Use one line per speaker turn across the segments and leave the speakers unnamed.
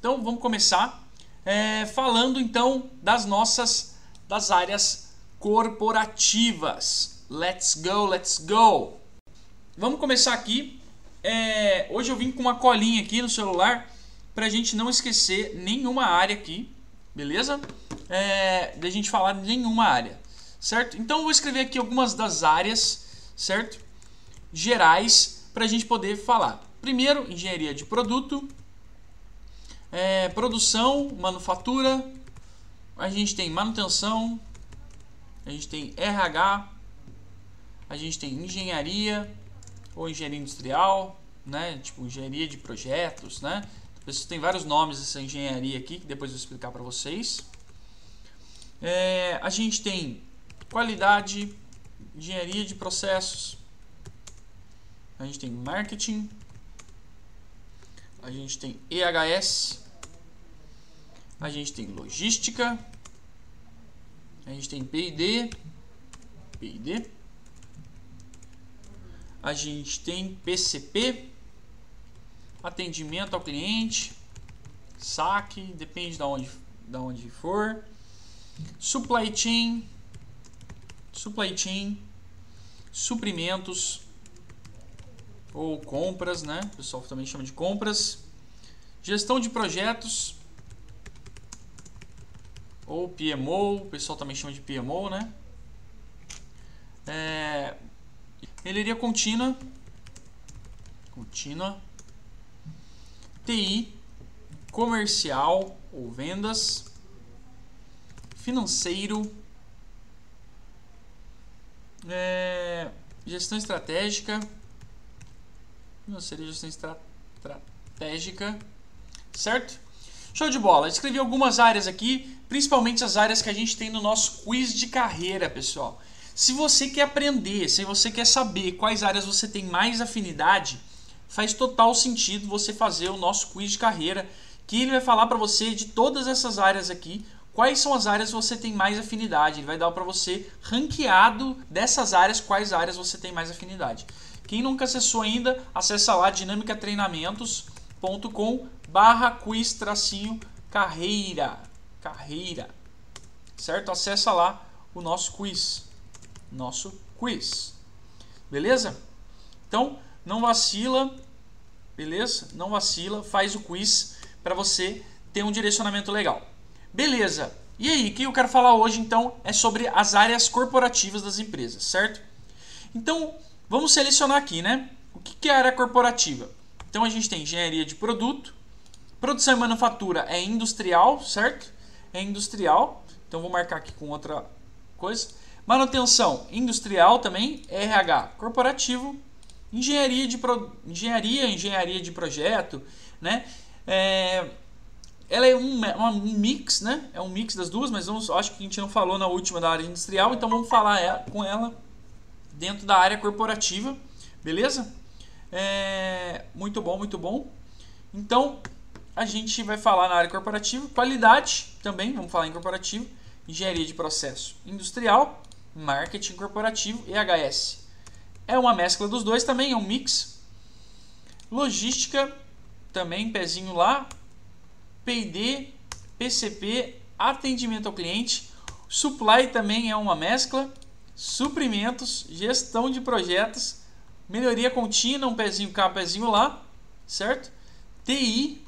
Então vamos começar é, falando então das nossas das áreas corporativas. Let's go, let's go. Vamos começar aqui. É, hoje eu vim com uma colinha aqui no celular para a gente não esquecer nenhuma área aqui, beleza? É, da gente falar nenhuma área, certo? Então eu vou escrever aqui algumas das áreas, certo? Gerais para a gente poder falar. Primeiro, engenharia de produto, é, produção, manufatura, a gente tem manutenção, a gente tem RH, a gente tem engenharia ou engenharia industrial, né? Tipo engenharia de projetos, né? Tem vários nomes essa engenharia aqui que depois eu vou explicar para vocês. É, a gente tem qualidade, engenharia de processos, a gente tem marketing, a gente tem EHS, a gente tem logística, a gente tem P&D, P&D, a gente tem PCP, atendimento ao cliente, saque, depende de onde, de onde for, supply chain, supply chain, suprimentos ou compras, né? O pessoal também chama de compras, gestão de projetos. Ou PMO, o pessoal também chama de PMO, né? É, melhoria contínua, contínua, TI, comercial ou vendas, financeiro, é, gestão estratégica, financeira e gestão estra estratégica, certo? Show de bola. Escrevi algumas áreas aqui, principalmente as áreas que a gente tem no nosso quiz de carreira, pessoal. Se você quer aprender, se você quer saber quais áreas você tem mais afinidade, faz total sentido você fazer o nosso quiz de carreira, que ele vai falar para você de todas essas áreas aqui, quais são as áreas que você tem mais afinidade. Ele vai dar para você ranqueado dessas áreas quais áreas você tem mais afinidade. Quem nunca acessou ainda, acessa lá dinamicatreinamentos.com barra quiz tracinho carreira. Carreira. Certo? Acessa lá o nosso quiz. Nosso quiz. Beleza? Então, não vacila, beleza? Não vacila, faz o quiz para você ter um direcionamento legal. Beleza. E aí, o que eu quero falar hoje então é sobre as áreas corporativas das empresas, certo? Então, vamos selecionar aqui, né? O que é área corporativa? Então, a gente tem engenharia de produto, produção e manufatura é industrial, certo? É industrial. Então, vou marcar aqui com outra coisa. Manutenção industrial também, RH corporativo, engenharia de pro, engenharia, engenharia de projeto, né? É, ela é um, um mix, né? É um mix das duas, mas vamos, acho que a gente não falou na última da área industrial, então vamos falar ela, com ela dentro da área corporativa, beleza? É, muito bom, muito bom. Então, a gente vai falar na área corporativa, qualidade também, vamos falar em corporativo, engenharia de processo industrial, marketing corporativo e HS é uma mescla dos dois também, é um mix. Logística, também pezinho lá. P&D, PCP, atendimento ao cliente. Supply também é uma mescla. Suprimentos, gestão de projetos, melhoria contínua, um pezinho cá, um pezinho lá, certo? TI,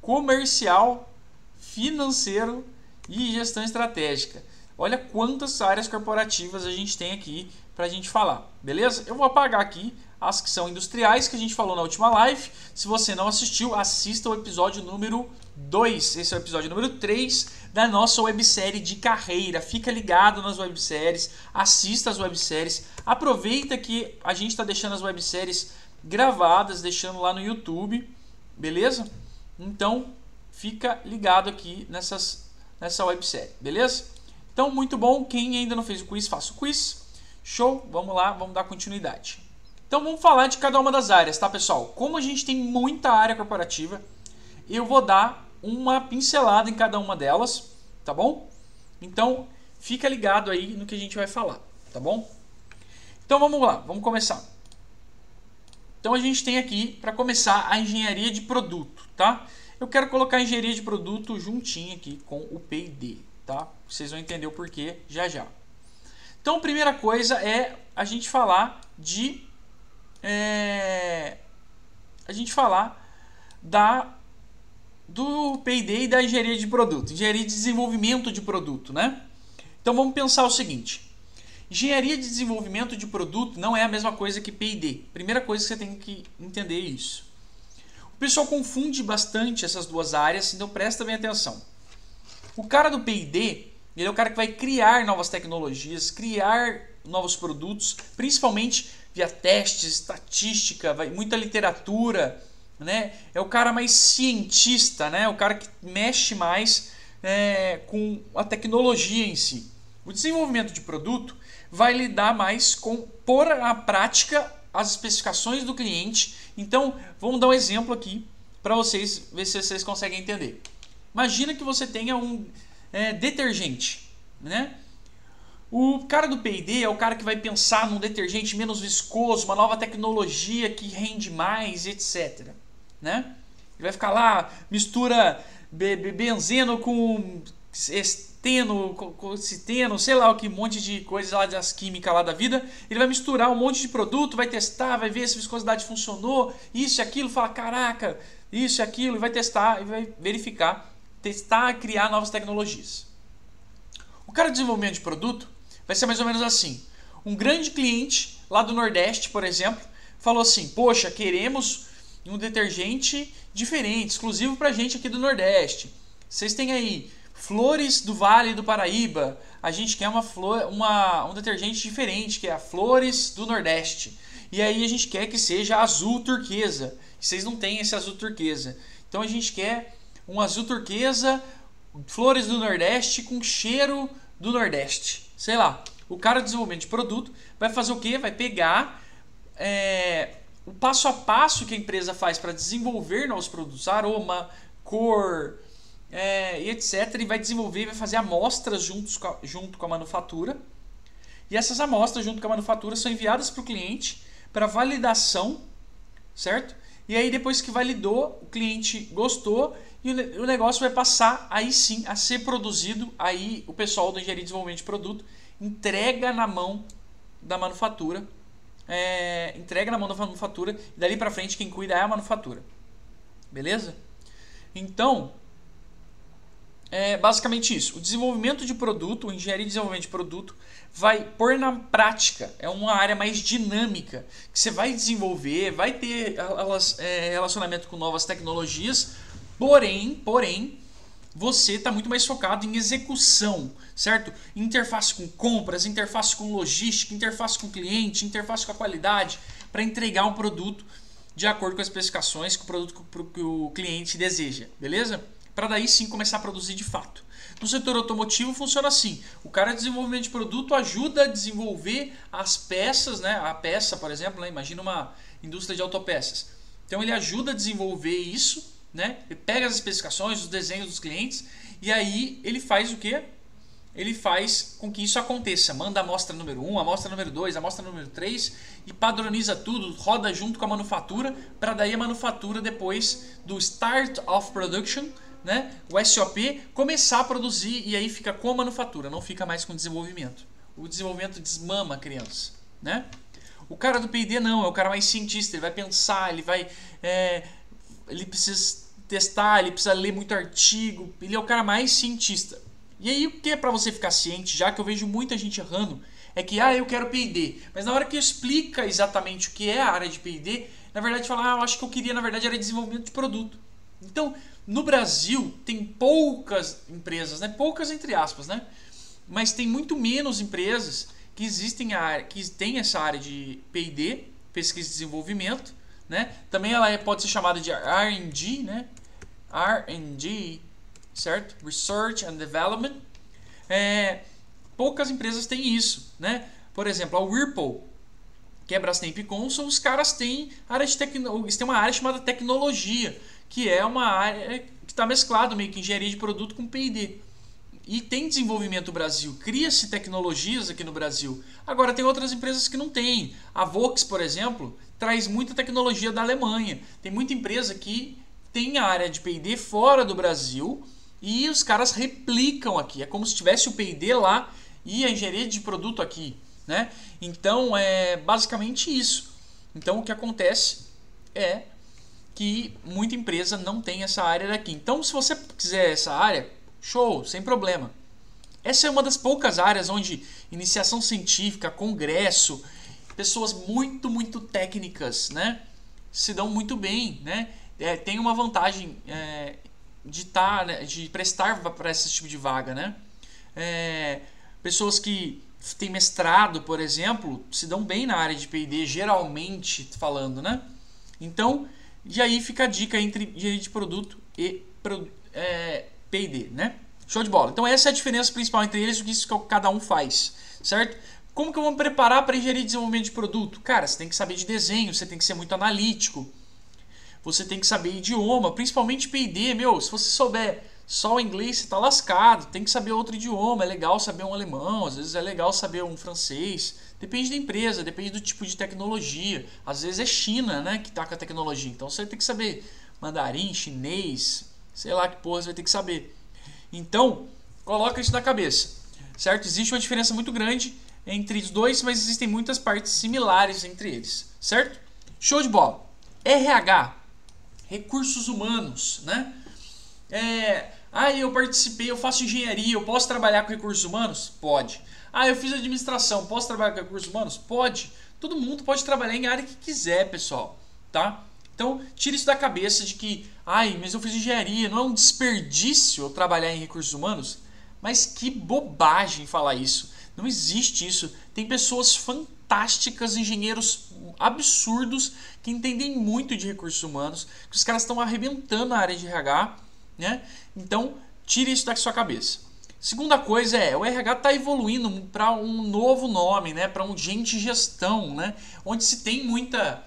comercial, financeiro e gestão estratégica. Olha quantas áreas corporativas a gente tem aqui para a gente falar, beleza? Eu vou apagar aqui as que são industriais que a gente falou na última live. Se você não assistiu, assista o episódio número 2. Esse é o episódio número 3 da nossa websérie de carreira. Fica ligado nas webséries, assista as webséries. Aproveita que a gente está deixando as webséries gravadas, deixando lá no YouTube, beleza? Então, fica ligado aqui nessas, nessa websérie, beleza? Então, muito bom. Quem ainda não fez o quiz, faça o quiz. Show? Vamos lá, vamos dar continuidade. Então, vamos falar de cada uma das áreas, tá, pessoal? Como a gente tem muita área corporativa, eu vou dar uma pincelada em cada uma delas, tá bom? Então, fica ligado aí no que a gente vai falar, tá bom? Então, vamos lá, vamos começar. Então, a gente tem aqui, para começar, a engenharia de produto, tá? eu quero colocar engenharia de produto juntinho aqui com o P&D, tá? Vocês vão entender o porquê já já. Então, a primeira coisa é a gente falar de é, a gente falar da do P&D e da engenharia de produto, engenharia de desenvolvimento de produto, né? Então vamos pensar o seguinte: engenharia de desenvolvimento de produto não é a mesma coisa que P&D. Primeira coisa que você tem que entender é isso. O pessoal confunde bastante essas duas áreas, então presta bem atenção. O cara do P&D, ele é o cara que vai criar novas tecnologias, criar novos produtos, principalmente via testes, estatística, vai, muita literatura, né? É o cara mais cientista, né? O cara que mexe mais é, com a tecnologia em si. O desenvolvimento de produto vai lidar mais com pôr à prática as especificações do cliente. Então, vamos dar um exemplo aqui para vocês ver se vocês conseguem entender. Imagina que você tenha um é, detergente, né? O cara do P&D é o cara que vai pensar num detergente menos viscoso, uma nova tecnologia que rende mais, etc né? Ele vai ficar lá, mistura benzeno com esteno, com citeno, sei lá o que, um monte de coisas lá das químicas lá da vida. Ele vai misturar um monte de produto, vai testar, vai ver se a viscosidade funcionou, isso e aquilo, fala, caraca, isso e aquilo, e vai testar e vai verificar, testar, criar novas tecnologias. O cara de desenvolvimento de produto vai ser mais ou menos assim. Um grande cliente lá do Nordeste, por exemplo, falou assim: Poxa, queremos um detergente diferente, exclusivo para gente aqui do Nordeste. Vocês têm aí Flores do Vale do Paraíba. A gente quer uma flor, uma, um detergente diferente, que é a Flores do Nordeste. E aí a gente quer que seja azul turquesa. Vocês não têm esse azul turquesa. Então a gente quer um azul turquesa, Flores do Nordeste com cheiro do Nordeste. Sei lá. O cara de desenvolvimento de produto vai fazer o quê? Vai pegar é, o passo a passo que a empresa faz para desenvolver novos produtos, aroma, cor é, e etc. E vai desenvolver, vai fazer amostras juntos com a, junto com a manufatura. E essas amostras junto com a manufatura são enviadas para o cliente para validação, certo? E aí depois que validou, o cliente gostou e o negócio vai passar aí sim a ser produzido. Aí o pessoal do engenharia e desenvolvimento de produto entrega na mão da manufatura é, entrega na mão da manufatura e dali para frente quem cuida é a manufatura. Beleza? Então, é basicamente isso. O desenvolvimento de produto, o engenharia de desenvolvimento de produto, vai pôr na prática. É uma área mais dinâmica que você vai desenvolver, vai ter é, relacionamento com novas tecnologias, porém, porém, você está muito mais focado em execução, certo? Interface com compras, interface com logística, interface com cliente, interface com a qualidade, para entregar um produto de acordo com as especificações que o produto que o cliente deseja, beleza? Para daí sim começar a produzir de fato. No setor automotivo funciona assim: o cara de desenvolvimento de produto ajuda a desenvolver as peças, né? A peça, por exemplo, né? imagina uma indústria de autopeças. Então ele ajuda a desenvolver isso né? Ele pega as especificações, os desenhos dos clientes e aí ele faz o que? Ele faz com que isso aconteça. Manda a amostra número 1, a amostra número 2, a amostra número 3 e padroniza tudo, roda junto com a manufatura para daí a manufatura depois do Start of Production, né? o SOP, começar a produzir e aí fica com a manufatura, não fica mais com o desenvolvimento. O desenvolvimento desmama a criança. Né? O cara do P&D não, é o cara mais cientista, ele vai pensar, ele vai é, ele precisa testar, ele precisa ler muito artigo, ele é o cara mais cientista. E aí o que é para você ficar ciente, já que eu vejo muita gente errando, é que ah, eu quero P&D, mas na hora que explica exatamente o que é a área de P&D, na verdade fala, ah, eu acho que eu queria na verdade era desenvolvimento de produto. Então, no Brasil tem poucas empresas, né? Poucas entre aspas, né? Mas tem muito menos empresas que existem a área, que tem essa área de P&D, pesquisa e desenvolvimento, né? Também ela é, pode ser chamada de R&D, né? R&D, certo? Research and Development. É, poucas empresas têm isso, né? Por exemplo, a Whirlpool, que é Brastemp Consul, os caras têm área de tecno... eles têm uma área chamada tecnologia, que é uma área que está mesclado meio que engenharia de produto com P&D. E tem desenvolvimento no Brasil, cria-se tecnologias aqui no Brasil. Agora tem outras empresas que não têm. A Vox, por exemplo, traz muita tecnologia da Alemanha. Tem muita empresa que tem área de P&D fora do Brasil e os caras replicam aqui. É como se tivesse o P&D lá e a engenharia de produto aqui, né? Então é basicamente isso. Então o que acontece é que muita empresa não tem essa área daqui. Então se você quiser essa área, show, sem problema. Essa é uma das poucas áreas onde iniciação científica, congresso, pessoas muito, muito técnicas, né, se dão muito bem, né? É, tem uma vantagem é, de tá, né, de prestar para esse tipo de vaga, né? É, pessoas que têm mestrado, por exemplo, se dão bem na área de P&D, geralmente falando, né? Então, e aí fica a dica entre engenharia de produto e é, P&D, né? Show de bola. Então essa é a diferença principal entre eles, o que que cada um faz, certo? Como que eu vou me preparar para de desenvolvimento de produto? Cara, você tem que saber de desenho, você tem que ser muito analítico, você tem que saber idioma, principalmente P&D, meu, se você souber só o inglês, você tá lascado, tem que saber outro idioma, é legal saber um alemão, às vezes é legal saber um francês, depende da empresa, depende do tipo de tecnologia, às vezes é China, né, que tá com a tecnologia, então você tem que saber mandarim, chinês, sei lá que porra você vai ter que saber. Então, coloca isso na cabeça, certo? Existe uma diferença muito grande entre os dois, mas existem muitas partes similares entre eles, certo? Show de bola. RH, recursos humanos, né? É, ah, eu participei, eu faço engenharia, eu posso trabalhar com recursos humanos? Pode. Ah, eu fiz administração, posso trabalhar com recursos humanos? Pode. Todo mundo pode trabalhar em área que quiser, pessoal, tá? Então, tira isso da cabeça de que, ai, mas eu fiz engenharia, não é um desperdício eu trabalhar em recursos humanos? Mas que bobagem falar isso. Não existe isso. Tem pessoas fantásticas, engenheiros absurdos que entendem muito de recursos humanos, que os caras estão arrebentando a área de RH, né? Então, tire isso da sua cabeça. Segunda coisa é, o RH está evoluindo para um novo nome, né? Para um gente gestão, né? Onde se tem muita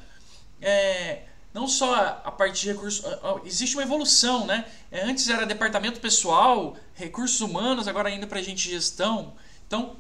é, não só a parte de recursos. Existe uma evolução, né? É, antes era departamento pessoal, recursos humanos, agora indo para gente gestão. Então,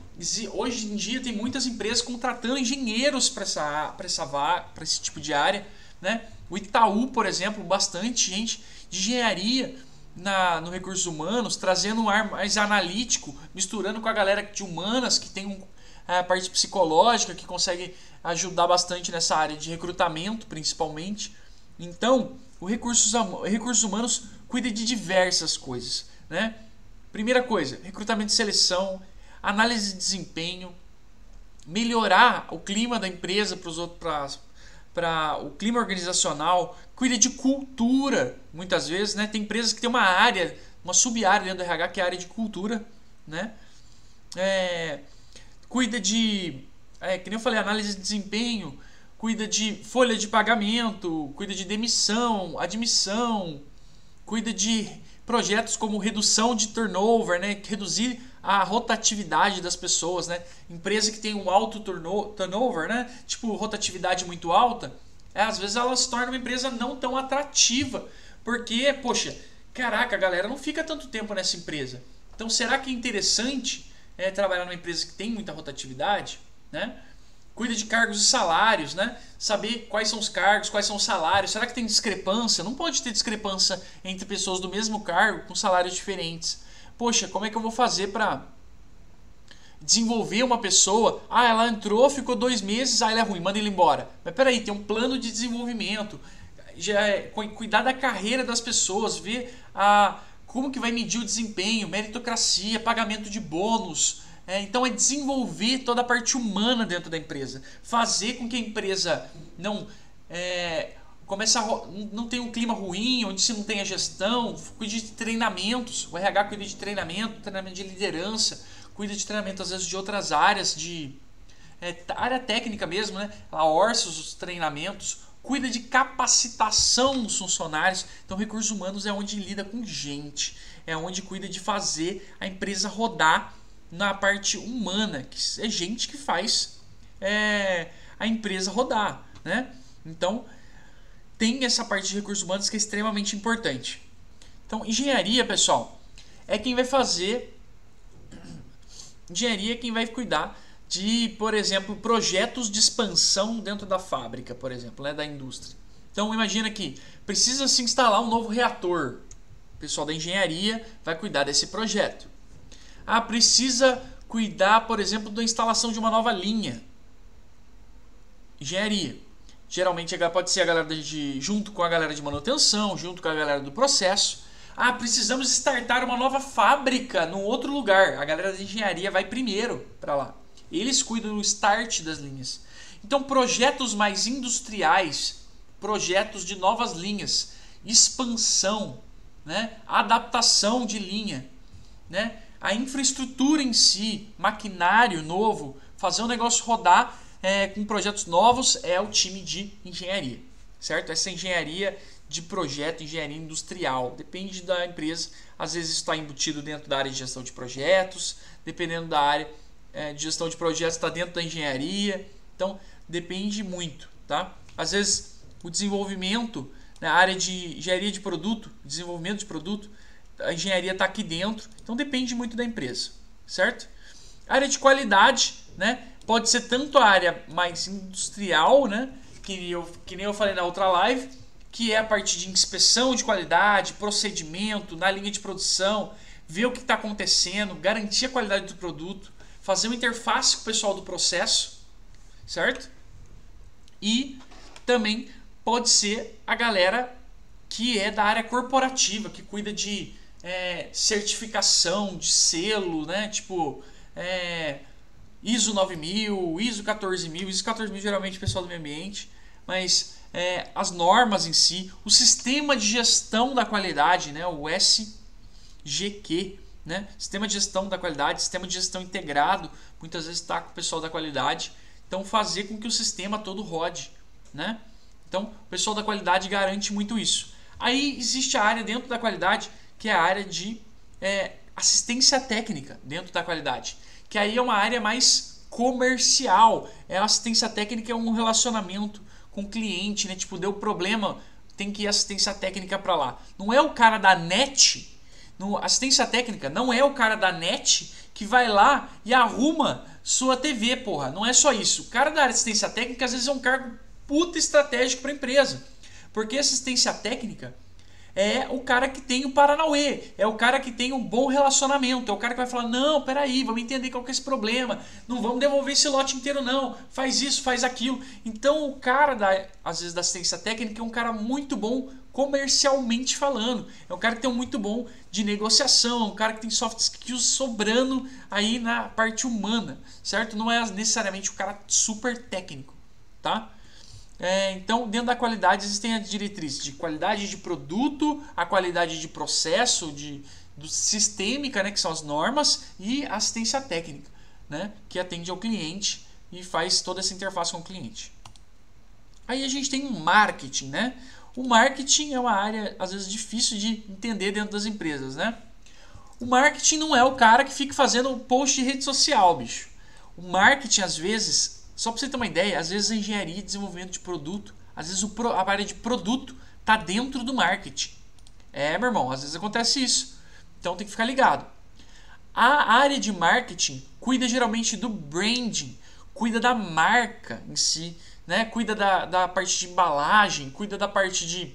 hoje em dia tem muitas empresas contratando engenheiros para essa, essa para esse tipo de área. Né? O Itaú, por exemplo, bastante gente de engenharia na, no recursos humanos, trazendo um ar mais analítico, misturando com a galera de humanas que tem um, a parte psicológica que consegue ajudar bastante nessa área de recrutamento, principalmente. Então, o recursos, recursos humanos cuida de diversas coisas. Né? Primeira coisa, recrutamento e seleção, análise de desempenho, melhorar o clima da empresa para os outros para o clima organizacional, cuida de cultura, muitas vezes, né? Tem empresas que tem uma área, uma sub-área dentro do RH que é a área de cultura, né? É, cuida de, é, que nem eu falei, análise de desempenho, cuida de folha de pagamento, cuida de demissão, admissão, cuida de projetos como redução de turnover, né? reduzir a rotatividade das pessoas, né? Empresa que tem um alto turnover, né? Tipo rotatividade muito alta, é, às vezes ela se torna uma empresa não tão atrativa, porque, poxa, caraca, a galera não fica tanto tempo nessa empresa. Então, será que é interessante é, trabalhar numa empresa que tem muita rotatividade, né? cuida de cargos e salários, né? Saber quais são os cargos, quais são os salários. Será que tem discrepância? Não pode ter discrepância entre pessoas do mesmo cargo com salários diferentes. Poxa, como é que eu vou fazer para desenvolver uma pessoa? Ah, ela entrou, ficou dois meses, ah, ela é ruim, manda ele embora. Mas peraí, tem um plano de desenvolvimento. Já é, cuidar da carreira das pessoas, ver a, como que vai medir o desempenho, meritocracia, pagamento de bônus, é, então é desenvolver toda a parte humana dentro da empresa, fazer com que a empresa não é, comece a, não tenha um clima ruim, onde se não tenha gestão, cuide de treinamentos, o RH cuida de treinamento, treinamento de liderança, cuida de treinamento às vezes de outras áreas de é, área técnica mesmo, né? Ela orça os treinamentos, cuida de capacitação dos funcionários. Então, recursos humanos é onde lida com gente, é onde cuida de fazer a empresa rodar na parte humana, que é gente que faz é, a empresa rodar, né? Então tem essa parte de recursos humanos que é extremamente importante. Então engenharia, pessoal, é quem vai fazer engenharia é quem vai cuidar de, por exemplo, projetos de expansão dentro da fábrica, por exemplo, né, da indústria. Então imagina que precisa se instalar um novo reator. O pessoal da engenharia vai cuidar desse projeto. Ah, precisa cuidar, por exemplo, da instalação de uma nova linha. Engenharia. Geralmente pode ser a galera de junto com a galera de manutenção, junto com a galera do processo. Ah, precisamos startar uma nova fábrica num outro lugar. A galera de engenharia vai primeiro para lá. Eles cuidam do start das linhas. Então, projetos mais industriais, projetos de novas linhas, expansão, né? adaptação de linha, né? a infraestrutura em si, maquinário novo, fazer o negócio rodar é, com projetos novos é o time de engenharia, certo? Essa engenharia de projeto, engenharia industrial, depende da empresa. Às vezes está embutido dentro da área de gestão de projetos, dependendo da área é, de gestão de projetos está dentro da engenharia. Então depende muito, tá? Às vezes o desenvolvimento na né, área de engenharia de produto, desenvolvimento de produto, a engenharia está aqui dentro, então depende muito da empresa, certo? área de qualidade, né? Pode ser tanto a área mais industrial, né? Que, eu, que nem eu falei na outra live, que é a parte de inspeção de qualidade, procedimento, na linha de produção, ver o que está acontecendo, garantir a qualidade do produto, fazer uma interface com o pessoal do processo, certo? E também pode ser a galera que é da área corporativa, que cuida de é, certificação, de selo, né? Tipo, é, ISO 9000, ISO 14000, ISO 14000 geralmente pessoal do meio ambiente, mas é, as normas em si, o sistema de gestão da qualidade, né, o SGQ, né, sistema de gestão da qualidade, sistema de gestão integrado, muitas vezes está com o pessoal da qualidade, então fazer com que o sistema todo rode, né? Então, o pessoal da qualidade garante muito isso. Aí existe a área dentro da qualidade que é a área de é, assistência técnica dentro da qualidade, que aí é uma área mais comercial. É assistência técnica é um relacionamento com o cliente, né? Tipo, deu problema, tem que ir assistência técnica para lá. Não é o cara da net, no, assistência técnica não é o cara da net que vai lá e arruma sua TV, porra. Não é só isso. O cara da assistência técnica às vezes é um cargo puta estratégico para empresa. Porque assistência técnica é o cara que tem o Paranauê, é o cara que tem um bom relacionamento, é o cara que vai falar: não, peraí, vamos entender qual que é esse problema, não vamos devolver esse lote inteiro, não, faz isso, faz aquilo. Então, o cara, da, às vezes, da assistência técnica é um cara muito bom comercialmente falando, é um cara que tem um muito bom de negociação, é um cara que tem soft skills sobrando aí na parte humana, certo? Não é necessariamente o cara super técnico, tá? É, então, dentro da qualidade existem as diretrizes de qualidade de produto, a qualidade de processo, de do sistêmica, né, que são as normas, e assistência técnica, né, que atende ao cliente e faz toda essa interface com o cliente. Aí a gente tem um marketing, né? O marketing é uma área às vezes difícil de entender dentro das empresas, né? O marketing não é o cara que fica fazendo post de rede social, bicho. O marketing às vezes só para você ter uma ideia, às vezes a engenharia e desenvolvimento de produto, às vezes a área de produto está dentro do marketing. É, meu irmão, às vezes acontece isso. Então tem que ficar ligado. A área de marketing cuida geralmente do branding, cuida da marca em si, né? cuida da, da parte de embalagem, cuida da parte de.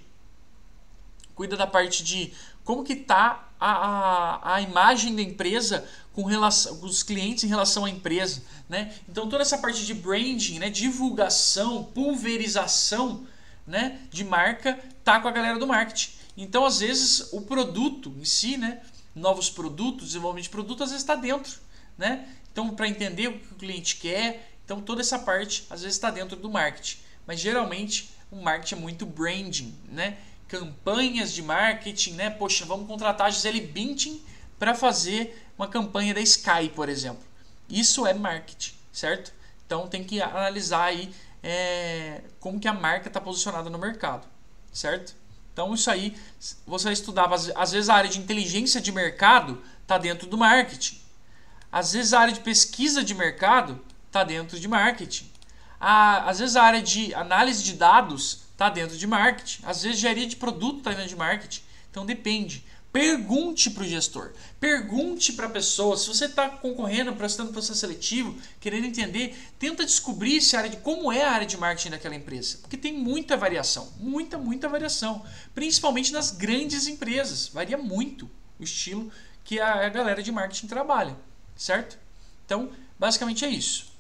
Cuida da parte de como que tá a, a, a imagem da empresa com relação com os clientes em relação à empresa, né? Então toda essa parte de branding, né, divulgação, pulverização, né, de marca tá com a galera do marketing. Então às vezes o produto em si, né, novos produtos, desenvolvimento de produto às vezes está dentro, né? Então para entender o que o cliente quer, então toda essa parte às vezes está dentro do marketing. Mas geralmente o marketing é muito branding, né? Campanhas de marketing, né? Poxa, vamos contratar a Gisele Bündchen para fazer uma campanha da Sky, por exemplo. Isso é marketing, certo? Então tem que analisar aí é, como que a marca está posicionada no mercado, certo? Então isso aí você estudava às vezes a área de inteligência de mercado está dentro do marketing. Às vezes a área de pesquisa de mercado está dentro de marketing. A, às vezes a área de análise de dados está dentro de marketing. Às vezes engenharia de produto está dentro de marketing. Então depende. Pergunte para o gestor, pergunte para a pessoa. Se você está concorrendo, prestando processo seletivo, querendo entender, tenta descobrir se a área de como é a área de marketing daquela empresa, porque tem muita variação, muita, muita variação, principalmente nas grandes empresas. Varia muito o estilo que a galera de marketing trabalha, certo? Então, basicamente é isso.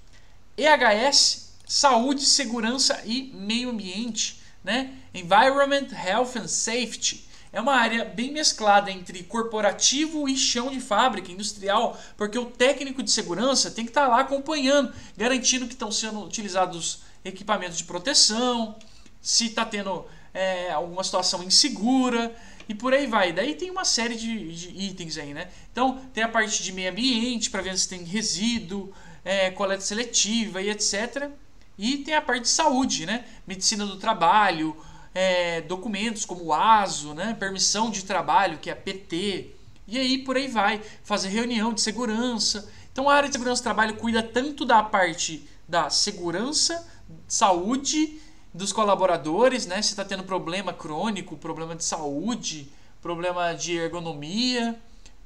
EHS, saúde, segurança e meio ambiente, né? Environment, Health and Safety é uma área bem mesclada entre corporativo e chão de fábrica, industrial, porque o técnico de segurança tem que estar lá acompanhando, garantindo que estão sendo utilizados equipamentos de proteção, se está tendo é, alguma situação insegura e por aí vai. Daí tem uma série de, de itens aí, né? Então tem a parte de meio ambiente para ver se tem resíduo, é, coleta seletiva e etc. E tem a parte de saúde, né? Medicina do trabalho, é, documentos como o ASO, né? permissão de trabalho, que é a PT, e aí por aí vai, fazer reunião de segurança. Então a área de segurança do trabalho cuida tanto da parte da segurança, saúde dos colaboradores, né? Se está tendo problema crônico, problema de saúde, problema de ergonomia,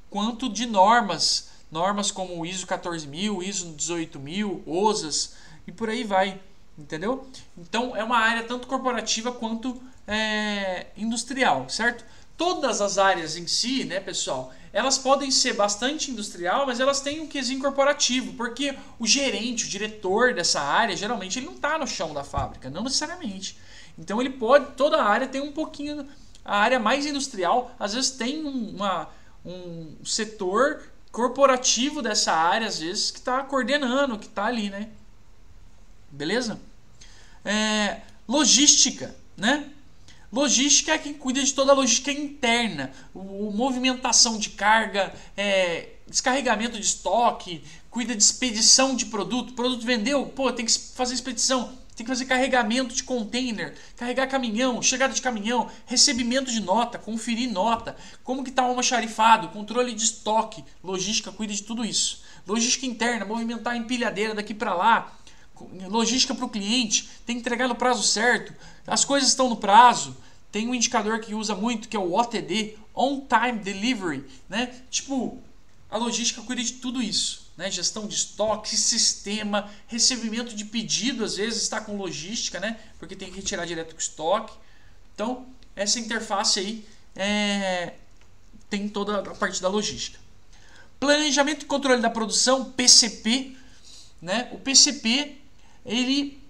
quanto de normas, normas como o ISO 14000, ISO 18000, OSAS e por aí vai. Entendeu? Então é uma área tanto corporativa quanto é, industrial, certo? Todas as áreas em si, né, pessoal, elas podem ser bastante industrial, mas elas têm um quesinho corporativo, porque o gerente, o diretor dessa área, geralmente ele não está no chão da fábrica, não necessariamente. Então ele pode, toda a área tem um pouquinho, a área mais industrial, às vezes tem uma, um setor corporativo dessa área, às vezes, que está coordenando, que está ali, né? Beleza? É, logística, né? Logística é quem cuida de toda a logística interna, o, movimentação de carga, é, descarregamento de estoque, cuida de expedição de produto. Produto vendeu, pô, tem que fazer expedição, tem que fazer carregamento de container, carregar caminhão, chegada de caminhão, recebimento de nota, conferir nota, como que está o almoxarifado, controle de estoque, logística cuida de tudo isso. Logística interna, movimentar a empilhadeira daqui para lá, logística para o cliente, tem que entregar no prazo certo, as coisas estão no prazo. Tem um indicador que usa muito que é o OTD, On Time Delivery, né? Tipo, a logística cuida de tudo isso, né? Gestão de estoque, sistema, recebimento de pedido, às vezes está com logística, né? Porque tem que retirar direto com estoque. Então, essa interface aí é... tem toda a parte da logística. Planejamento e controle da produção, PCP, né? O PCP ele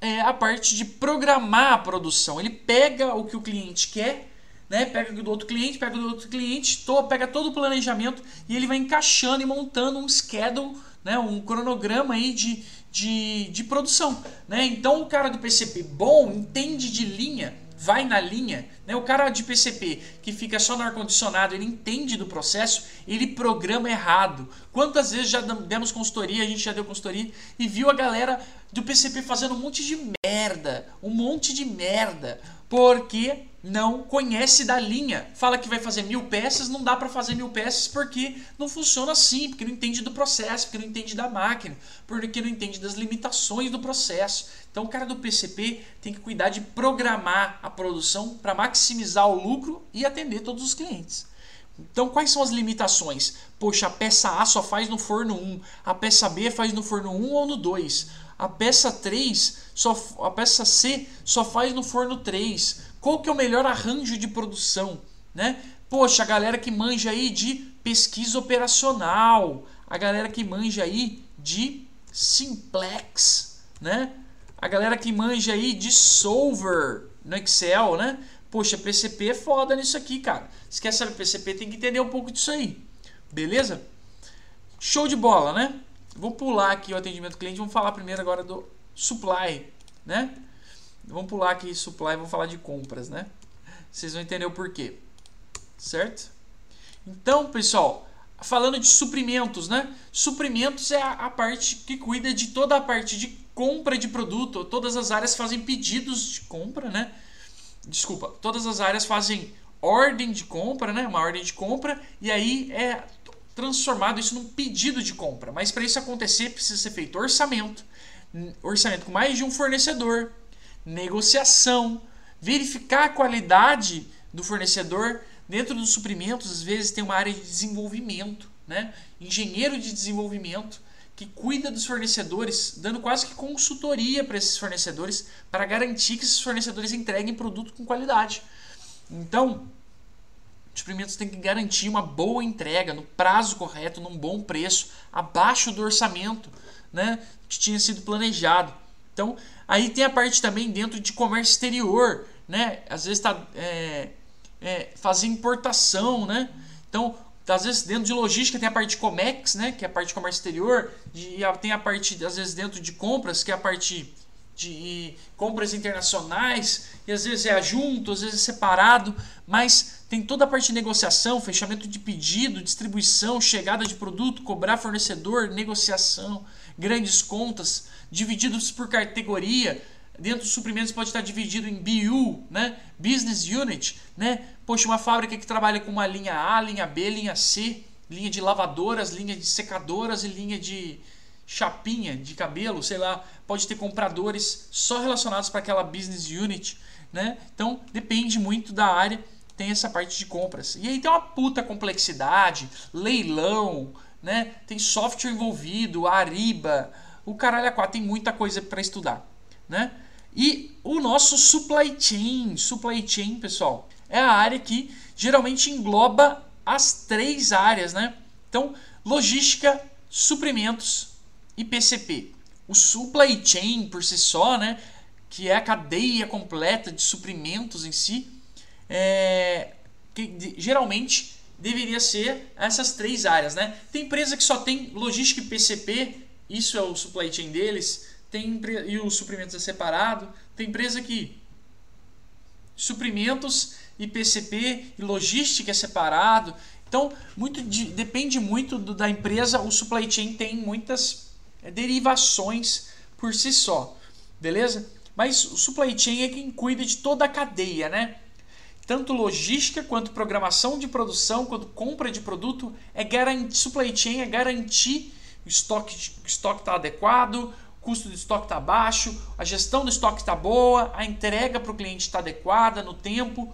é a parte de programar a produção. Ele pega o que o cliente quer, né? pega do outro cliente, pega do outro cliente, to, pega todo o planejamento e ele vai encaixando e montando um schedule, né? um cronograma aí de, de, de produção. Né? Então o cara do PCP bom entende de linha vai na linha, né? O cara de PCP que fica só no ar-condicionado, ele entende do processo, ele programa errado. Quantas vezes já demos consultoria, a gente já deu consultoria e viu a galera do PCP fazendo um monte de merda, um monte de merda, porque não conhece da linha. Fala que vai fazer mil peças, não dá para fazer mil peças porque não funciona assim, porque não entende do processo, porque não entende da máquina, porque não entende das limitações do processo. Então o cara do PCP tem que cuidar de programar a produção para maximizar o lucro e atender todos os clientes. Então, quais são as limitações? Poxa, a peça A só faz no forno 1, a peça B faz no forno 1 ou no 2, a peça 3, só, a peça C só faz no forno 3. Qual que é o melhor arranjo de produção? Né? Poxa, a galera que manja aí de pesquisa operacional, a galera que manja aí de simplex, né? A galera que manja aí de solver no Excel, né? Poxa, PCP é foda nisso aqui, cara. Se quer saber PCP, tem que entender um pouco disso aí. Beleza? Show de bola, né? Vou pular aqui o atendimento cliente, vamos falar primeiro agora do supply, né? Vamos pular aqui supply, vamos falar de compras, né? Vocês vão entender o porquê. Certo? Então, pessoal, falando de suprimentos, né? Suprimentos é a, a parte que cuida de toda a parte de compra de produto, todas as áreas fazem pedidos de compra, né? Desculpa, todas as áreas fazem ordem de compra, né? Uma ordem de compra e aí é transformado isso num pedido de compra. Mas para isso acontecer precisa ser feito orçamento, orçamento com mais de um fornecedor, negociação, verificar a qualidade do fornecedor, Dentro dos suprimentos, às vezes tem uma área de desenvolvimento, né? Engenheiro de desenvolvimento que cuida dos fornecedores, dando quase que consultoria para esses fornecedores para garantir que esses fornecedores entreguem produto com qualidade. Então, os suprimentos têm que garantir uma boa entrega no prazo correto, num bom preço, abaixo do orçamento né, que tinha sido planejado. Então, aí tem a parte também dentro de comércio exterior, né? Às vezes está é, é, fazer importação, né? Então, às vezes dentro de logística tem a parte de Comex, né? Que é a parte de comércio exterior, e tem a parte, às vezes, dentro de compras, que é a parte de compras internacionais, e às vezes é junto, às vezes é separado, mas tem toda a parte de negociação, fechamento de pedido, distribuição, chegada de produto, cobrar fornecedor, negociação, grandes contas, divididos por categoria. Dentro dos suprimentos pode estar dividido em BU, né? Business Unit, né? Poxa, uma fábrica que trabalha com uma linha A, linha B, linha C, linha de lavadoras, linha de secadoras e linha de chapinha de cabelo, sei lá, pode ter compradores só relacionados para aquela business unit, né? Então depende muito da área, tem essa parte de compras. E aí tem uma puta complexidade, leilão, né? Tem software envolvido, Ariba, o caralho a quatro, tem muita coisa para estudar, né? E o nosso supply chain, supply chain, pessoal, é a área que geralmente engloba as três áreas, né? Então, logística, suprimentos e PCP. O supply chain por si só, né, que é a cadeia completa de suprimentos em si, é, que geralmente deveria ser essas três áreas, né? Tem empresa que só tem logística e PCP, isso é o supply chain deles, tem e os suprimentos é separado. Tem empresa que suprimentos e PCP e logística é separado. Então, muito de, depende muito do, da empresa. O supply chain tem muitas é, derivações por si só, beleza? Mas o supply chain é quem cuida de toda a cadeia, né? Tanto logística quanto programação de produção, quanto compra de produto, é garantir, supply chain é garantir o estoque está adequado, custo de estoque está baixo, a gestão do estoque está boa, a entrega para o cliente está adequada no tempo,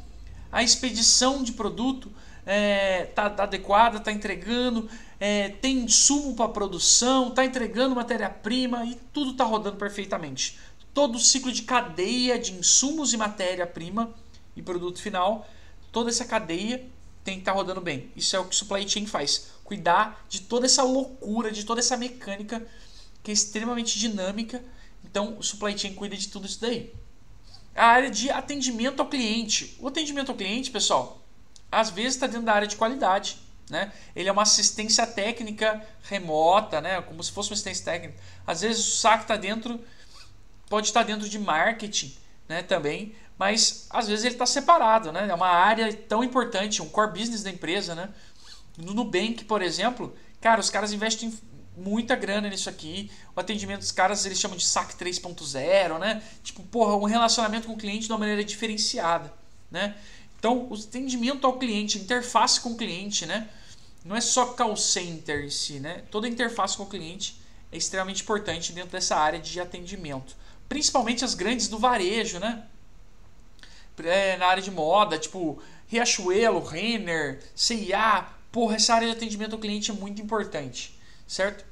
a expedição de produto está é, tá, tá adequada, está entregando, é, tem insumo para produção, está entregando matéria-prima e tudo está rodando perfeitamente. Todo o ciclo de cadeia de insumos e matéria-prima e produto final, toda essa cadeia tem que estar tá rodando bem. Isso é o que o supply chain faz. Cuidar de toda essa loucura, de toda essa mecânica que é extremamente dinâmica. Então o supply chain cuida de tudo isso daí. A área de atendimento ao cliente. O atendimento ao cliente, pessoal, às vezes está dentro da área de qualidade. Né? Ele é uma assistência técnica remota, né? como se fosse uma assistência técnica. Às vezes o SAC está dentro, pode estar dentro de marketing né? também, mas às vezes ele está separado. Né? É uma área tão importante, um core business da empresa. Né? No Nubank, por exemplo, cara, os caras investem muita grana nisso aqui. O atendimento dos caras eles chamam de SAC 3.0, né? Tipo, porra, um relacionamento com o cliente de uma maneira diferenciada, né? Então, o atendimento ao cliente, a interface com o cliente, né? Não é só call center em si, né? Toda a interface com o cliente é extremamente importante dentro dessa área de atendimento. Principalmente as grandes do varejo, né? É, na área de moda, tipo Riachuelo, Renner, CIA. Porra, essa área de atendimento ao cliente é muito importante, certo?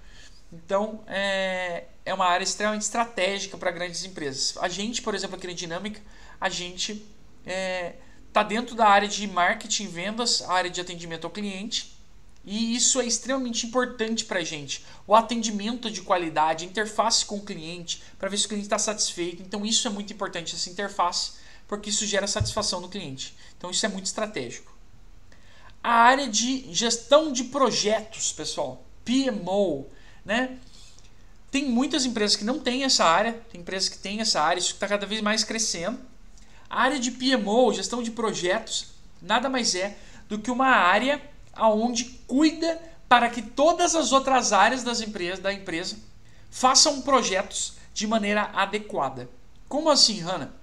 Então, é, é uma área extremamente estratégica para grandes empresas. A gente, por exemplo, aqui na Dinâmica, a gente está é, tá dentro da área de marketing, vendas, área de atendimento ao cliente. E isso é extremamente importante para a gente. O atendimento de qualidade, interface com o cliente, para ver se o cliente está satisfeito. Então, isso é muito importante, essa interface, porque isso gera satisfação no cliente. Então, isso é muito estratégico. A área de gestão de projetos, pessoal, PMO, né? Tem muitas empresas que não têm essa área, tem empresas que têm essa área, isso está cada vez mais crescendo. A área de PMO, gestão de projetos, nada mais é do que uma área aonde cuida para que todas as outras áreas das empresas, da empresa façam projetos de maneira adequada. Como assim, Hanna?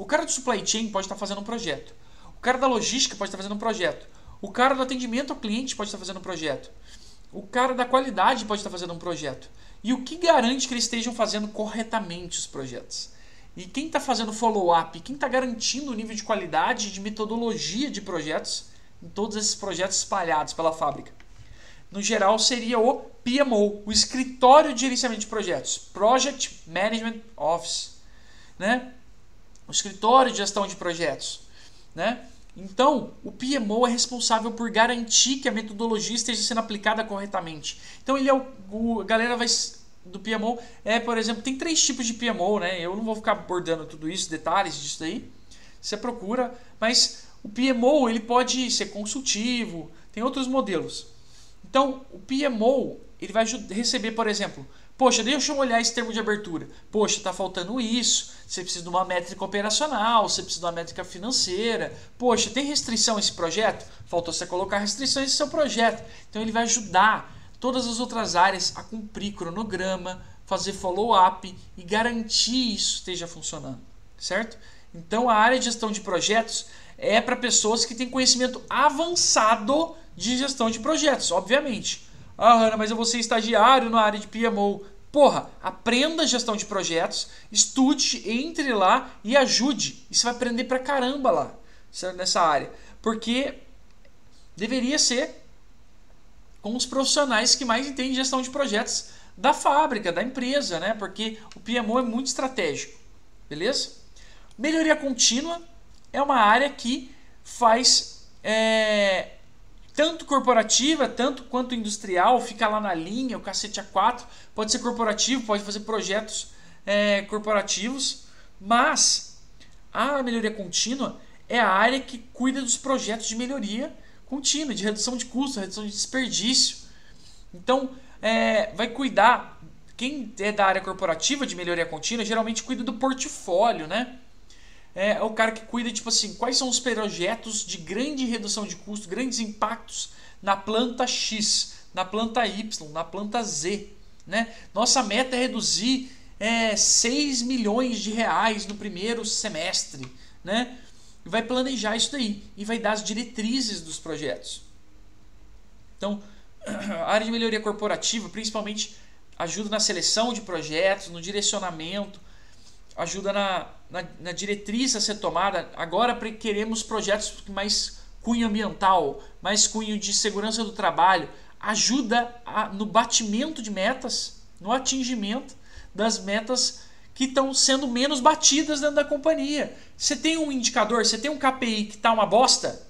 O cara do supply chain pode estar fazendo um projeto. O cara da logística pode estar fazendo um projeto. O cara do atendimento ao cliente pode estar fazendo um projeto. O cara da qualidade pode estar fazendo um projeto. E o que garante que eles estejam fazendo corretamente os projetos? E quem está fazendo follow-up, quem está garantindo o nível de qualidade de metodologia de projetos em todos esses projetos espalhados pela fábrica? No geral, seria o PMO, o Escritório de Gerenciamento de Projetos, Project Management Office, né? O Escritório de Gestão de Projetos, né? Então, o PMO é responsável por garantir que a metodologia esteja sendo aplicada corretamente. Então, ele é o, o a galera vai do PMO é, por exemplo, tem três tipos de PMO, né? Eu não vou ficar abordando tudo isso, detalhes disso daí. Você procura, mas o PMO ele pode ser consultivo, tem outros modelos. Então, o PMO ele vai receber, por exemplo, poxa, deixa eu olhar esse termo de abertura. Poxa, está faltando isso. Você precisa de uma métrica operacional, você precisa de uma métrica financeira. Poxa, tem restrição esse projeto? Faltou você colocar restrições no seu projeto. Então ele vai ajudar todas as outras áreas a cumprir cronograma, fazer follow-up e garantir isso esteja funcionando, certo? Então a área de gestão de projetos é para pessoas que têm conhecimento avançado de gestão de projetos, obviamente. Ah, Ana, mas eu vou ser estagiário na área de PMO. Porra, aprenda gestão de projetos, estude, entre lá e ajude. E você vai aprender pra caramba lá, nessa área. Porque deveria ser com os profissionais que mais entendem gestão de projetos da fábrica, da empresa, né? Porque o PMO é muito estratégico, beleza? Melhoria contínua é uma área que faz é, tanto corporativa, tanto quanto industrial, fica lá na linha, o cacete A4, pode ser corporativo, pode fazer projetos é, corporativos, mas a melhoria contínua é a área que cuida dos projetos de melhoria contínua, de redução de custo, redução de desperdício. Então, é, vai cuidar. Quem é da área corporativa de melhoria contínua geralmente cuida do portfólio, né? É, é o cara que cuida, tipo assim, quais são os projetos de grande redução de custo, grandes impactos na planta X, na planta Y, na planta Z. Né? Nossa meta é reduzir é, 6 milhões de reais no primeiro semestre. Né? e vai planejar isso daí e vai dar as diretrizes dos projetos. Então, a área de melhoria corporativa, principalmente, ajuda na seleção de projetos, no direcionamento, ajuda na, na, na diretriz a ser tomada. Agora queremos projetos mais cunho ambiental, mais cunho de segurança do trabalho, ajuda a, no batimento de metas, no atingimento das metas que estão sendo menos batidas dentro da companhia. Você tem um indicador, você tem um KPI que está uma bosta,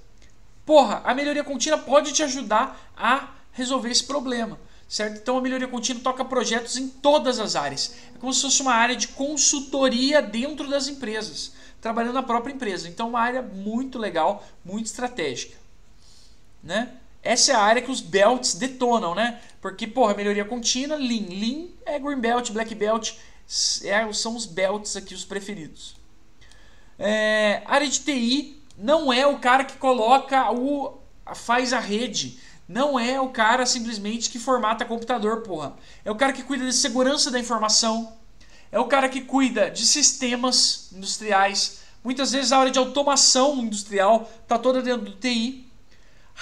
porra, a melhoria contínua pode te ajudar a resolver esse problema. Certo? Então a melhoria contínua toca projetos em todas as áreas. É como se fosse uma área de consultoria dentro das empresas, trabalhando na própria empresa. Então uma área muito legal, muito estratégica. Né? Essa é a área que os belts detonam, né? Porque, porra, melhoria contínua, Lean. Lean é Green Belt, Black Belt, é, são os belts aqui os preferidos. É, área de TI não é o cara que coloca o faz a rede. Não é o cara simplesmente que formata computador, porra. É o cara que cuida de segurança da informação. É o cara que cuida de sistemas industriais. Muitas vezes a área de automação industrial está toda dentro do TI.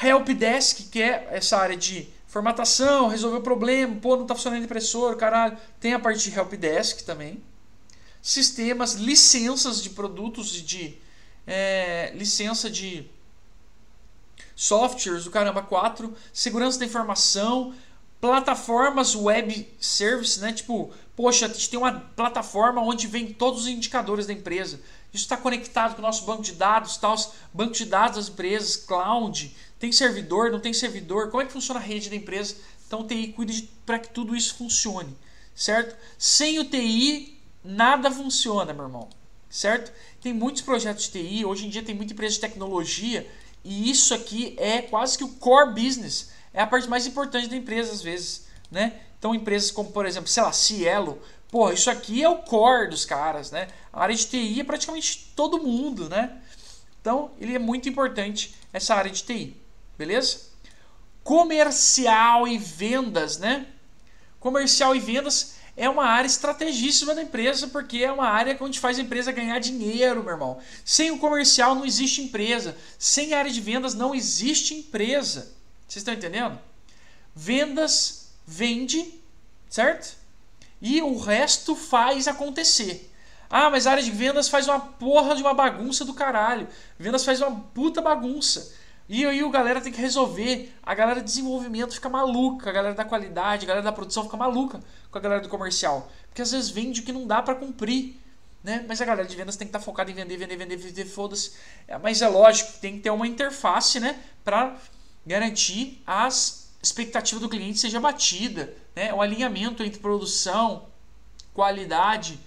Helpdesk, que é essa área de Formatação, resolver o problema, pô, não está funcionando a impressora, caralho. Tem a parte de helpdesk também. Sistemas, licenças de produtos e de é, licença de softwares, o caramba 4, segurança da informação, plataformas web service, né? Tipo, poxa, a gente tem uma plataforma onde vem todos os indicadores da empresa. Isso está conectado com o nosso banco de dados, tal, banco de dados das empresas, cloud, tem servidor, não tem servidor? Como é que funciona a rede da empresa? Então o TI cuida para que tudo isso funcione, certo? Sem o TI, nada funciona, meu irmão, certo? Tem muitos projetos de TI, hoje em dia tem muita empresa de tecnologia e isso aqui é quase que o core business, é a parte mais importante da empresa às vezes, né? Então empresas como, por exemplo, sei lá, Cielo, pô, isso aqui é o core dos caras, né? A área de TI é praticamente todo mundo, né? Então, ele é muito importante essa área de TI. Beleza? Comercial e vendas, né? Comercial e vendas é uma área estrategíssima da empresa, porque é uma área onde faz a empresa ganhar dinheiro, meu irmão. Sem o comercial não existe empresa. Sem a área de vendas não existe empresa. Vocês estão entendendo? Vendas vende, certo? E o resto faz acontecer. Ah, mas a área de vendas faz uma porra de uma bagunça do caralho. Vendas faz uma puta bagunça. E aí o galera tem que resolver. A galera de desenvolvimento fica maluca, a galera da qualidade, a galera da produção fica maluca com a galera do comercial. Porque às vezes vende o que não dá para cumprir. Né? Mas a galera de vendas tem que estar tá focada em vender, vender, vender, vender, foda-se. É, mas é lógico tem que ter uma interface né? para garantir as expectativas do cliente seja batida. Né? O alinhamento entre produção, qualidade,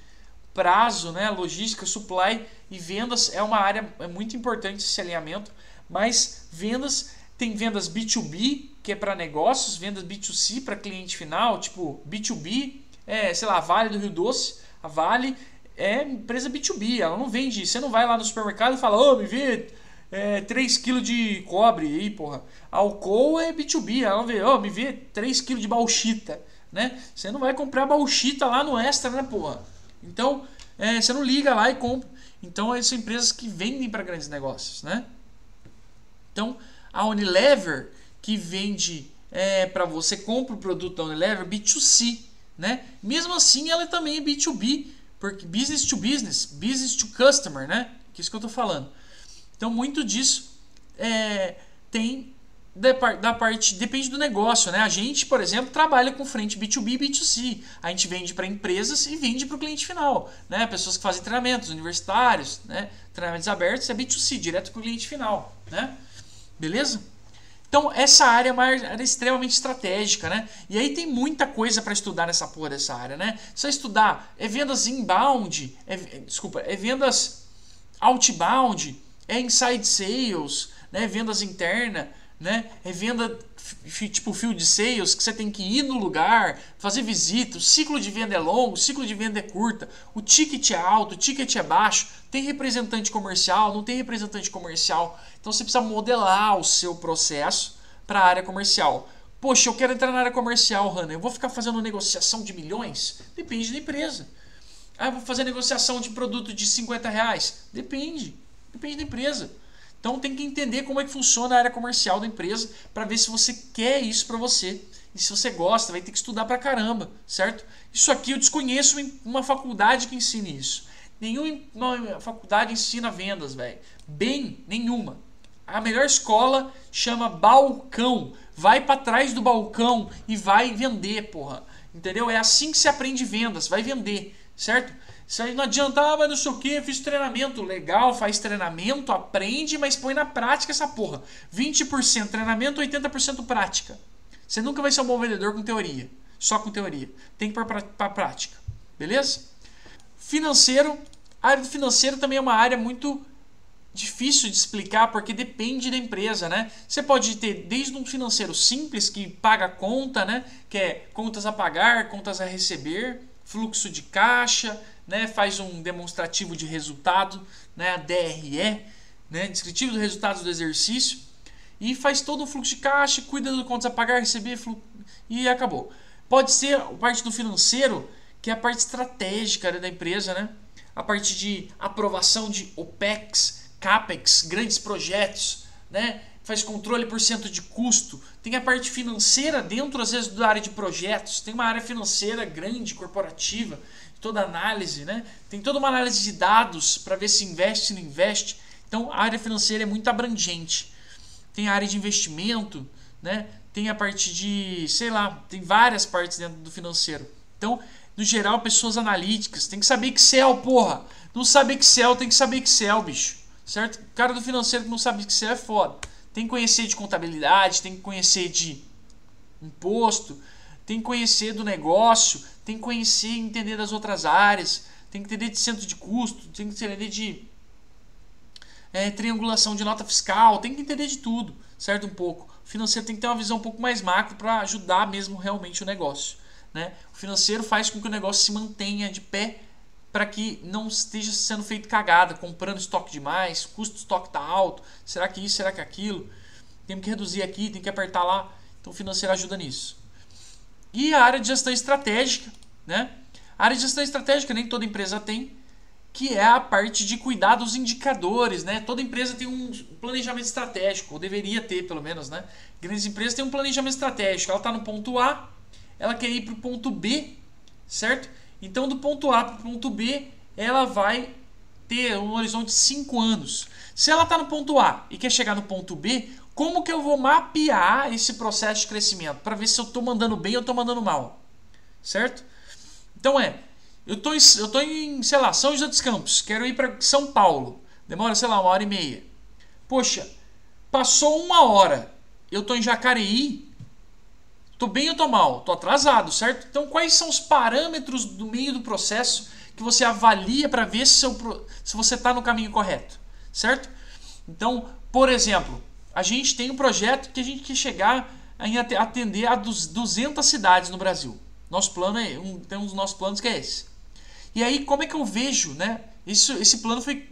prazo, né? logística, supply e vendas é uma área é muito importante esse alinhamento mas vendas, tem vendas B2B, que é para negócios, vendas B2C para cliente final, tipo B2B, é, sei lá, Vale do Rio Doce, a Vale é empresa B2B, ela não vende, você não vai lá no supermercado e fala, ô, oh, me vê é, 3 kg de cobre aí, porra. A Alcoa é B2B, ela não vê, ô, oh, me vê 3 kg de bauxita, né? Você não vai comprar bauxita lá no Extra, né, porra? Então, é, você não liga lá e compra. Então, são empresas que vendem para grandes negócios, né? Então, a Unilever, que vende é, para você, compra o produto da Unilever B2C, né? Mesmo assim, ela também é B2B, porque business to business, business to customer, né? Que é isso que eu estou falando. Então, muito disso é, tem da, parte depende do negócio, né? A gente, por exemplo, trabalha com frente B2B e B2C. A gente vende para empresas e vende para o cliente final, né? Pessoas que fazem treinamentos universitários, né? Treinamentos abertos é B2C, direto com o cliente final, né? Beleza? Então, essa área é uma área extremamente estratégica, né? E aí tem muita coisa para estudar nessa porra dessa área, né? Você estudar é vendas inbound, é, desculpa, é vendas outbound, é inside sales, né? Vendas interna, né? É venda tipo field sales, que você tem que ir no lugar, fazer visita, o ciclo de venda é longo, o ciclo de venda é curta, o ticket é alto, o ticket é baixo, tem representante comercial, não tem representante comercial. Então você precisa modelar o seu processo para a área comercial. Poxa, eu quero entrar na área comercial, Hanna. Eu vou ficar fazendo negociação de milhões? Depende da empresa. Ah, eu vou fazer negociação de produto de 50 reais? Depende. Depende da empresa. Então tem que entender como é que funciona a área comercial da empresa para ver se você quer isso para você. E se você gosta, vai ter que estudar pra caramba, certo? Isso aqui eu desconheço uma faculdade que ensine isso. Nenhuma faculdade ensina vendas, velho. Bem, nenhuma. A melhor escola chama balcão. Vai para trás do balcão e vai vender, porra. Entendeu? É assim que se aprende vendas, vai vender, certo? Isso aí não adiantava, não sei o que, fiz treinamento. Legal, faz treinamento, aprende, mas põe na prática essa porra. 20% treinamento, 80% prática. Você nunca vai ser um bom vendedor com teoria. Só com teoria. Tem que ir para a prática. Beleza? Financeiro. A área do financeiro também é uma área muito difícil de explicar porque depende da empresa, né? Você pode ter desde um financeiro simples que paga conta, né? Que é contas a pagar, contas a receber, fluxo de caixa, né? Faz um demonstrativo de resultado, né? DRE, né? Descritivo dos resultados do exercício e faz todo o fluxo de caixa, cuida do contas a pagar, receber e acabou. Pode ser a parte do financeiro, que é a parte estratégica da empresa, né? A parte de aprovação de OPEX, CAPEX, grandes projetos, né? faz controle por cento de custo. Tem a parte financeira dentro, às vezes, da área de projetos. Tem uma área financeira grande, corporativa, toda análise. Né? Tem toda uma análise de dados para ver se investe, se não investe. Então, a área financeira é muito abrangente. Tem a área de investimento, né? tem a parte de, sei lá, tem várias partes dentro do financeiro. Então, no geral, pessoas analíticas. Tem que saber Excel, porra. Não sabe Excel, tem que saber Excel, bicho. Certo? O cara do financeiro que não sabe você é foda. Tem que conhecer de contabilidade, tem que conhecer de imposto, tem que conhecer do negócio, tem que conhecer entender das outras áreas, tem que entender de centro de custo, tem que entender de é, triangulação de nota fiscal, tem que entender de tudo, certo? Um pouco. O financeiro tem que ter uma visão um pouco mais macro para ajudar mesmo realmente o negócio. Né? O financeiro faz com que o negócio se mantenha de pé para que não esteja sendo feito cagada, comprando estoque demais, custo do estoque está alto, será que isso, será que aquilo? Temos que reduzir aqui, tem que apertar lá. Então o financeiro ajuda nisso. E a área de gestão estratégica, né? A área de gestão estratégica nem toda empresa tem, que é a parte de cuidar dos indicadores, né? Toda empresa tem um planejamento estratégico, ou deveria ter pelo menos, né? Grandes empresas têm um planejamento estratégico. Ela está no ponto A, ela quer ir para o ponto B, certo? Então, do ponto A para o ponto B, ela vai ter um horizonte de 5 anos. Se ela está no ponto A e quer chegar no ponto B, como que eu vou mapear esse processo de crescimento para ver se eu estou mandando bem ou estou mandando mal, certo? Então é, eu em, eu tô em, sei lá, São José dos Campos, quero ir para São Paulo, demora, sei lá, uma hora e meia. Poxa, passou uma hora, eu tô em Jacareí, tô bem ou tô mal? Tô atrasado, certo? Então quais são os parâmetros do meio do processo que você avalia para ver se, seu, se você está no caminho correto, certo? Então, por exemplo, a gente tem um projeto que a gente quer chegar a atender a 200 cidades no Brasil. Nosso plano é um, tem um dos nossos planos que é esse. E aí, como é que eu vejo, né? Isso, esse plano foi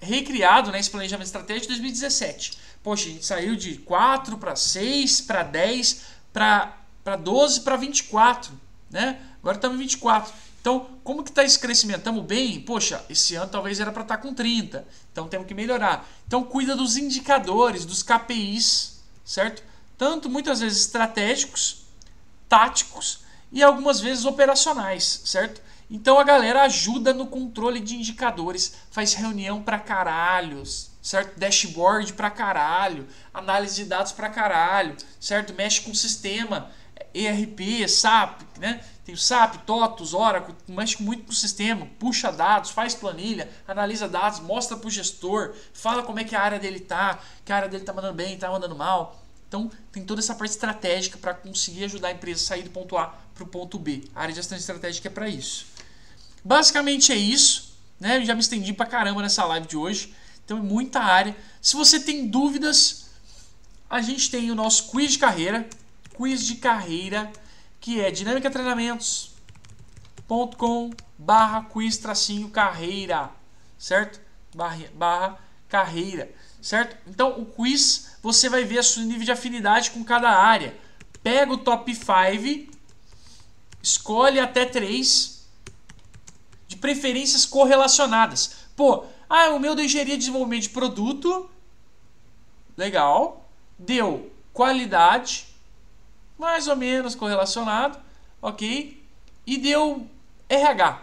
recriado, né, esse planejamento estratégico em 2017. Poxa, a gente saiu de 4 para 6, para 10, para 12, para 24, né? Agora estamos em 24. Então, como que está esse crescimento? Estamos bem? Poxa, esse ano talvez era para estar tá com 30. Então, temos que melhorar. Então, cuida dos indicadores, dos KPIs, certo? Tanto muitas vezes estratégicos, táticos e algumas vezes operacionais, certo? Então a galera ajuda no controle de indicadores, faz reunião pra caralhos, certo? Dashboard pra caralho, análise de dados pra caralho, certo? Mexe com o sistema, ERP, SAP, né? Tem o SAP, TOTUS, Oracle, mexe muito com o sistema, puxa dados, faz planilha, analisa dados, mostra pro gestor, fala como é que a área dele tá, que a área dele tá mandando bem, tá mandando mal. Então, tem toda essa parte estratégica para conseguir ajudar a empresa a sair do ponto A para o ponto B. A área de gestão estratégica é para isso. Basicamente é isso. Né? Eu já me estendi para caramba nessa live de hoje. Então, é muita área. Se você tem dúvidas, a gente tem o nosso quiz de carreira. Quiz de carreira, que é dinamicatreinamentos.com barra quiz tracinho carreira. Certo? Barra, barra carreira. Certo? Então, o quiz você vai ver seu nível de afinidade com cada área. Pega o top 5, escolhe até 3 de preferências correlacionadas. Pô, ah, o meu deu engenharia de desenvolvimento de produto. Legal. Deu qualidade, mais ou menos correlacionado, ok? E deu RH.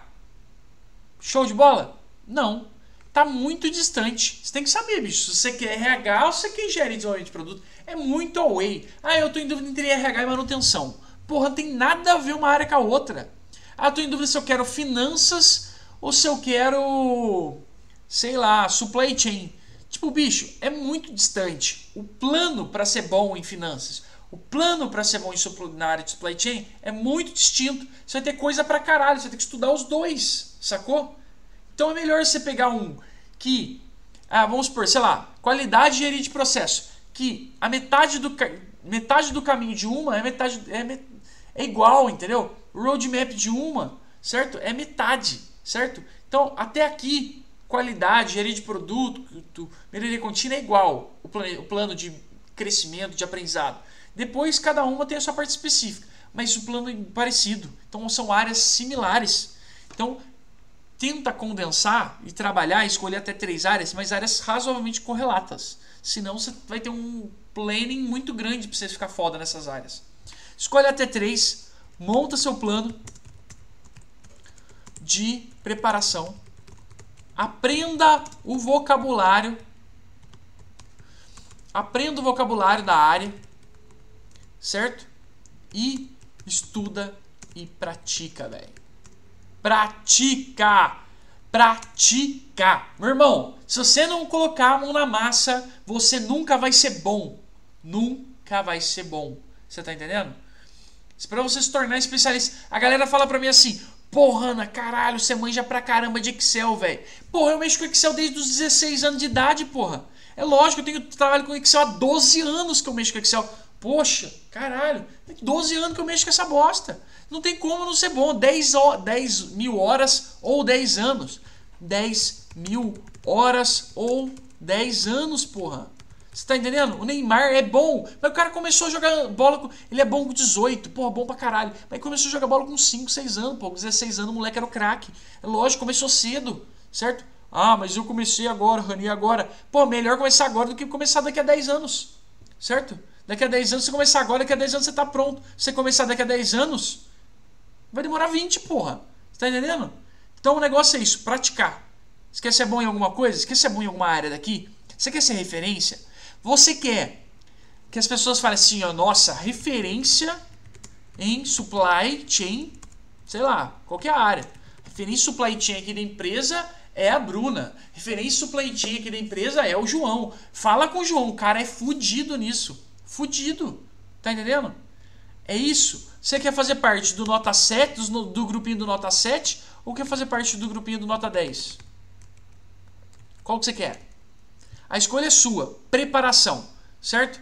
Show de bola? Não tá muito distante. Você tem que saber, bicho, se você quer RH ou se você quer engenharia de desenvolvimento de produto. É muito away. Ah, eu tô em dúvida entre RH e manutenção. Porra, não tem nada a ver uma área com a outra. Ah, tô em dúvida se eu quero finanças ou se eu quero, sei lá, supply chain. Tipo, bicho, é muito distante. O plano para ser bom em finanças, o plano para ser bom em na área de supply chain é muito distinto. Você vai ter coisa pra caralho, você ter que estudar os dois, sacou? Então é melhor você pegar um que, ah, vamos supor, sei lá, qualidade de engenharia de processo, que a metade do, metade do caminho de uma é metade é, é igual, entendeu? O roadmap de uma, certo? É metade, certo? Então, até aqui, qualidade, engenharia de produto, melhoria contínua é igual, o plano, o plano de crescimento, de aprendizado. Depois, cada uma tem a sua parte específica, mas o plano é parecido. Então, são áreas similares. Então, tenta condensar e trabalhar, escolher até três áreas, mas áreas razoavelmente correlatas. Senão você vai ter um planning muito grande para você ficar foda nessas áreas. Escolhe até três, monta seu plano de preparação. Aprenda o vocabulário. Aprenda o vocabulário da área, certo? E estuda e pratica, velho. Pratica! Pratica! Meu irmão, se você não colocar a mão na massa, você nunca vai ser bom. Nunca vai ser bom. Você tá entendendo? Pra você se tornar especialista. A galera fala pra mim assim: Porra, Ana, caralho, você manja pra caramba de Excel, velho. Porra, eu mexo com Excel desde os 16 anos de idade, porra. É lógico, eu tenho trabalho com Excel há 12 anos que eu mexo com Excel. Poxa, caralho, 12 anos que eu mexo com essa bosta. Não tem como não ser bom. 10, 10 mil horas ou 10 anos. 10 mil horas ou 10 anos, porra. Você tá entendendo? O Neymar é bom, mas o cara começou a jogar bola com. Ele é bom com 18, porra, bom pra caralho. Mas começou a jogar bola com 5, 6 anos, pô. Com 16 anos o moleque era o craque. É lógico, começou cedo, certo? Ah, mas eu comecei agora, Rani, agora. Pô, melhor começar agora do que começar daqui a 10 anos, certo? Daqui a 10 anos você começar agora, daqui a 10 anos você tá pronto. Você começar daqui a 10 anos, vai demorar 20, porra. Você tá entendendo? Então o negócio é isso, praticar. Você quer ser bom em alguma coisa? Você quer ser bom em alguma área daqui? Você quer ser referência? Você quer que as pessoas falam assim, ó, nossa, referência em supply chain, sei lá, qualquer área. Referência supply chain aqui da empresa é a Bruna. Referência supply chain aqui da empresa é o João. Fala com o João, o cara é fudido nisso. Fudido. Tá entendendo? É isso. Você quer fazer parte do nota 7, do, do grupinho do nota 7, ou quer fazer parte do grupinho do nota 10? Qual que você quer? A escolha é sua. Preparação, certo?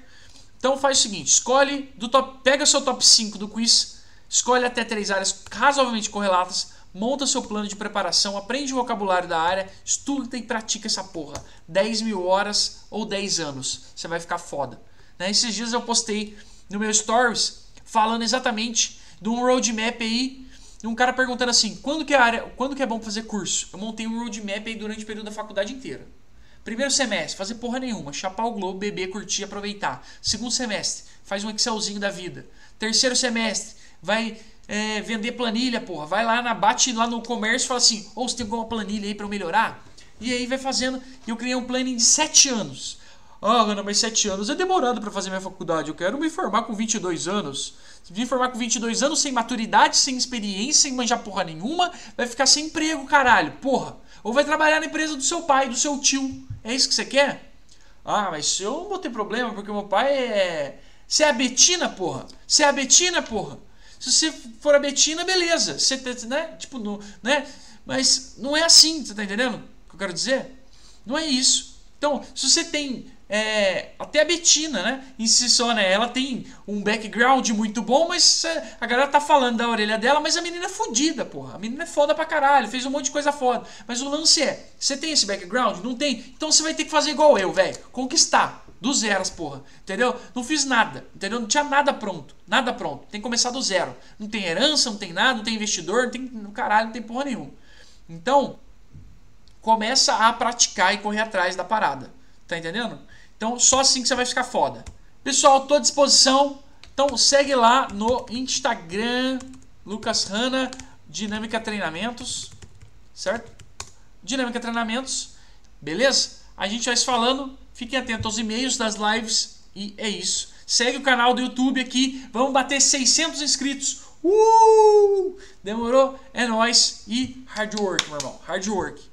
Então faz o seguinte, escolhe do top, pega seu top 5 do quiz, escolhe até três áreas razoavelmente correlatas, monta seu plano de preparação, aprende o vocabulário da área, estuda e pratica essa porra. 10 mil horas ou 10 anos. Você vai ficar foda. Né? Esses dias eu postei no meu stories falando exatamente de um roadmap aí, um cara perguntando assim, quando que é área, quando que é bom fazer curso? Eu montei um roadmap aí durante o período da faculdade inteira. Primeiro semestre, fazer porra nenhuma, chapar o globo, beber, curtir, aproveitar. Segundo semestre, faz um Excelzinho da vida. Terceiro semestre, vai é, vender planilha, porra. Vai lá na bate lá no comércio e fala assim: ou oh, você tem alguma planilha aí para melhorar? E aí vai fazendo. Eu criei um planning de 7 anos. Ah, Ana, mas 7 anos é demorado para fazer minha faculdade. Eu quero me formar com 22 anos. Se me formar com 22 anos, sem maturidade, sem experiência, sem manjar porra nenhuma, vai ficar sem emprego, caralho. Porra. Ou vai trabalhar na empresa do seu pai, do seu tio. É isso que você quer? Ah, mas eu não vou ter problema, porque meu pai é. Você é a Betina, porra? Você é a Betina, porra? Se você for a Betina, beleza. Você, né? Tipo, não, né? Mas não é assim, você tá entendendo o que eu quero dizer? Não é isso. Então, se você tem é, até a Betina, né? Em si só, né? Ela tem um background muito bom, mas é, a galera tá falando da orelha dela, mas a menina é fodida, porra. A menina é foda pra caralho, fez um monte de coisa foda. Mas o lance é, você tem esse background? Não tem? Então você vai ter que fazer igual eu, velho. Conquistar. Do zero, porra. Entendeu? Não fiz nada. Entendeu? Não tinha nada pronto. Nada pronto. Tem que começar do zero. Não tem herança, não tem nada, não tem investidor, não tem. Caralho, não tem porra nenhuma. Então, começa a praticar e correr atrás da parada. Tá entendendo? Então, só assim que você vai ficar foda. Pessoal, tô à disposição. Então, segue lá no Instagram, Lucas Hanna, Dinâmica Treinamentos, certo? Dinâmica Treinamentos, beleza? A gente vai se falando. Fiquem atentos aos e-mails das lives e é isso. Segue o canal do YouTube aqui. Vamos bater 600 inscritos. Uh! Demorou? É nóis. E hard work, meu irmão. Hard work.